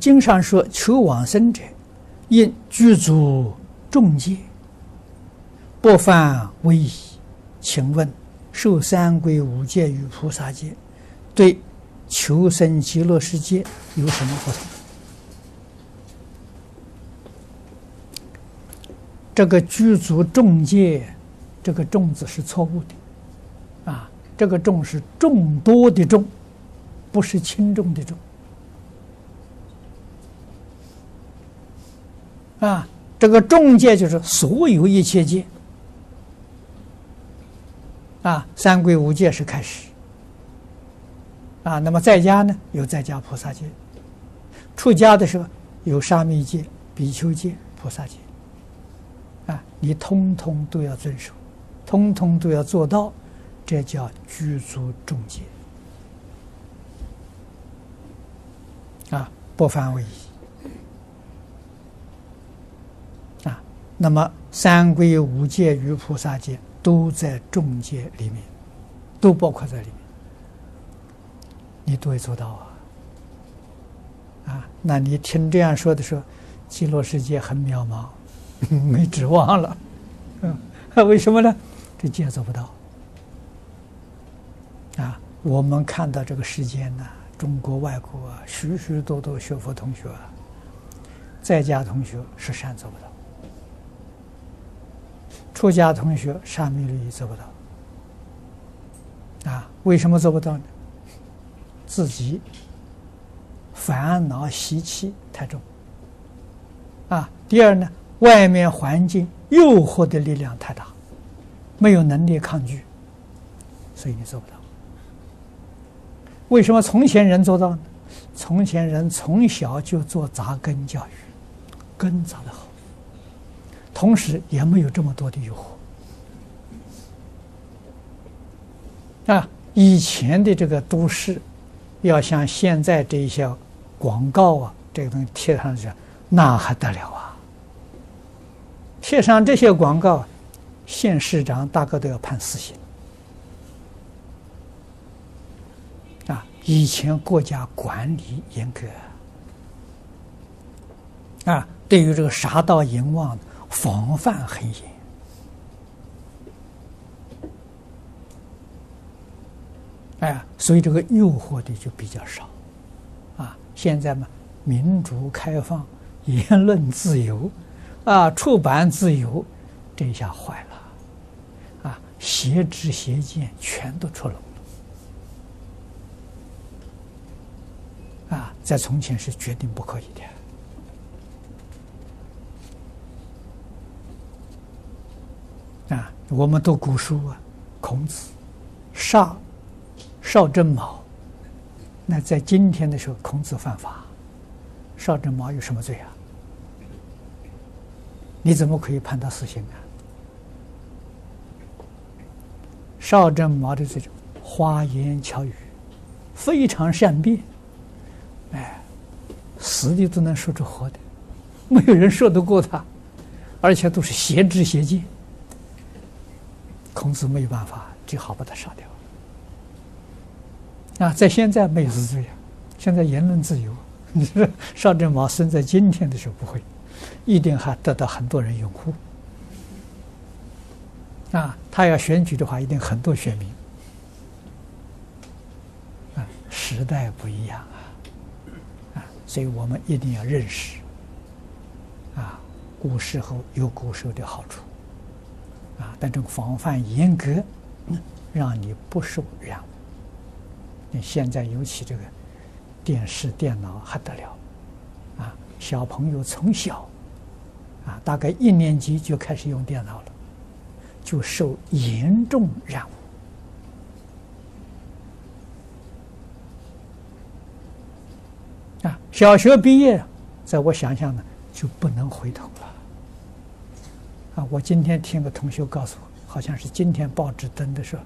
经上说，求往生者应具足众戒，不犯违疑。请问，受三归五戒与菩萨戒，对求生极乐世界有什么不同？这个具足众戒，这个众字是错误的，啊，这个众是众多的众，不是轻重的重。啊，这个众戒就是所有一切戒。啊，三归五戒是开始。啊，那么在家呢，有在家菩萨戒；出家的时候有沙弥戒、比丘戒、菩萨戒。啊，你通通都要遵守，通通都要做到，这叫具足众戒。啊，不犯违。那么三归五戒与菩萨戒都在众戒里面，都包括在里面，你都会做到啊！啊，那你听这样说的时候，极乐世界很渺茫，没指望了。嗯，为什么呢？这戒做不到。啊，我们看到这个世间呢，中国、外国啊，许许多多学佛同学啊，在家同学是善做不到。出家同学沙弥律仪做不到，啊，为什么做不到呢？自己烦恼习气太重，啊，第二呢，外面环境诱惑的力量太大，没有能力抗拒，所以你做不到。为什么从前人做到呢？从前人从小就做扎根教育，根扎得好。同时也没有这么多的诱惑啊！以前的这个都市，要像现在这些广告啊，这个东西贴上去，那还得了啊！贴上这些广告，县市长大概都要判死刑啊！以前国家管理严格啊，对于这个杀盗淫妄。防范很严，哎，所以这个诱惑的就比较少，啊，现在嘛，民主开放、言论自由，啊，出版自由，这下坏了，啊，邪知邪见全都出笼了，啊，在从前是绝对不可以的。啊，我们读古书啊，孔子杀邵正卯，那在今天的时候，孔子犯法，邵正卯有什么罪啊？你怎么可以判他死刑啊？邵正卯的这种花言巧语，非常善辩，哎，死的都能说出活的，没有人说得过他，而且都是邪知邪见。孔子没有办法，只好把他杀掉。啊，在现在没有是这样，现在言论自由，你说邵正卯生在今天的时候不会，一定还得到很多人拥护。啊，他要选举的话，一定很多选民。啊，时代不一样啊，啊，所以我们一定要认识，啊，古时候有古时候的好处。但这个防范严格，让你不受染。你现在尤其这个电视、电脑还得了，啊，小朋友从小，啊，大概一年级就开始用电脑了，就受严重染。啊，小学毕业，在我想象呢，就不能回头了。我今天听个同学告诉我，好像是今天报纸登的时候，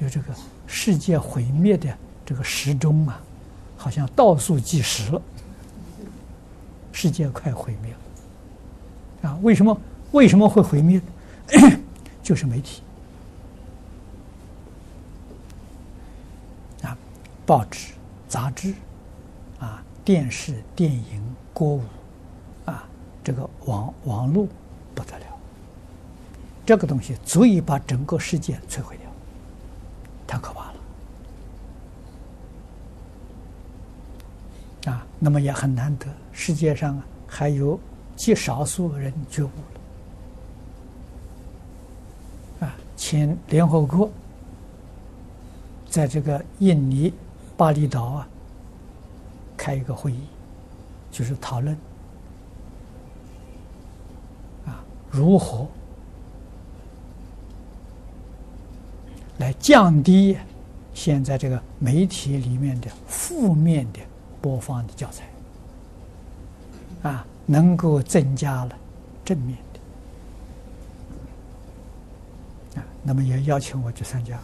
有这个世界毁灭的这个时钟啊，好像倒数计时了，世界快毁灭了。啊，为什么为什么会毁灭？就是媒体啊，报纸、杂志啊，电视、电影歌舞，啊，这个网网络不得了，这个东西足以把整个世界摧毁掉，太可怕了，啊，那么也很难得，世界上啊还有极少数人觉悟了，啊，请联合国在这个印尼巴厘岛啊开一个会议。就是讨论啊，如何来降低现在这个媒体里面的负面的播放的教材啊，能够增加了正面的啊，那么也邀请我去参加，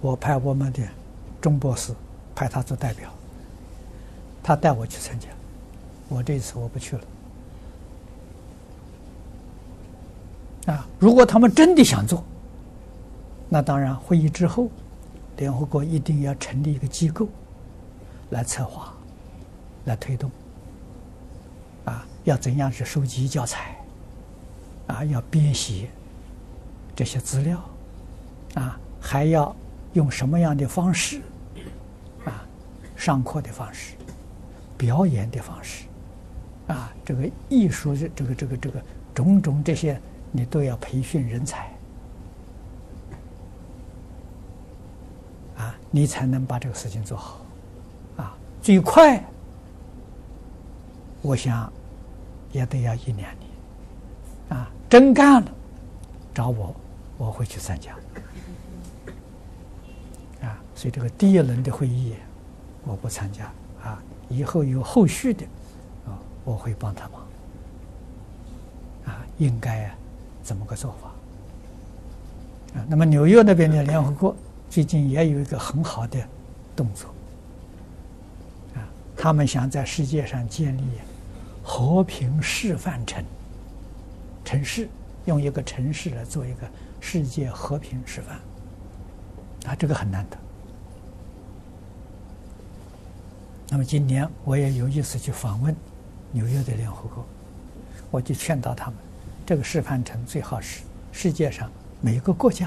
我派我们的钟博士。派他做代表，他带我去参加，我这次我不去了。啊，如果他们真的想做，那当然会议之后，联合国一定要成立一个机构来策划、来推动。啊，要怎样去收集教材？啊，要编写这些资料，啊，还要用什么样的方式？啊上课的方式，表演的方式，啊，这个艺术这个这个这个种种这些，你都要培训人才，啊，你才能把这个事情做好，啊，最快，我想也得要一两年，啊，真干了，找我，我会去参加，啊，所以这个第一轮的会议。我不参加啊！以后有后续的啊，我会帮他忙啊，应该啊，怎么个做法啊？那么纽约那边的联合国最近也有一个很好的动作啊，他们想在世界上建立和平示范城城市，用一个城市来做一个世界和平示范啊，这个很难得。那么今年我也有意思去访问纽约的联合国，我就劝导他们，这个示范城最好是世界上每个国家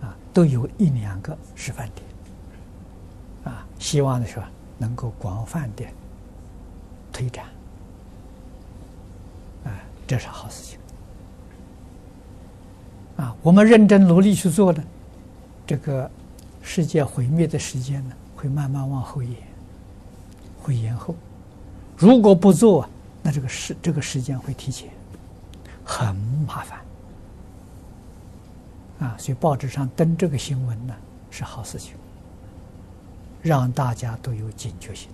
啊都有一两个示范点，啊，希望的是吧能够广泛的推展，啊，这是好事情，啊，我们认真努力去做的，这个世界毁灭的时间呢会慢慢往后延。会延后，如果不做，那这个时这个时间会提前，很麻烦啊！所以报纸上登这个新闻呢，是好事情，让大家都有警觉性。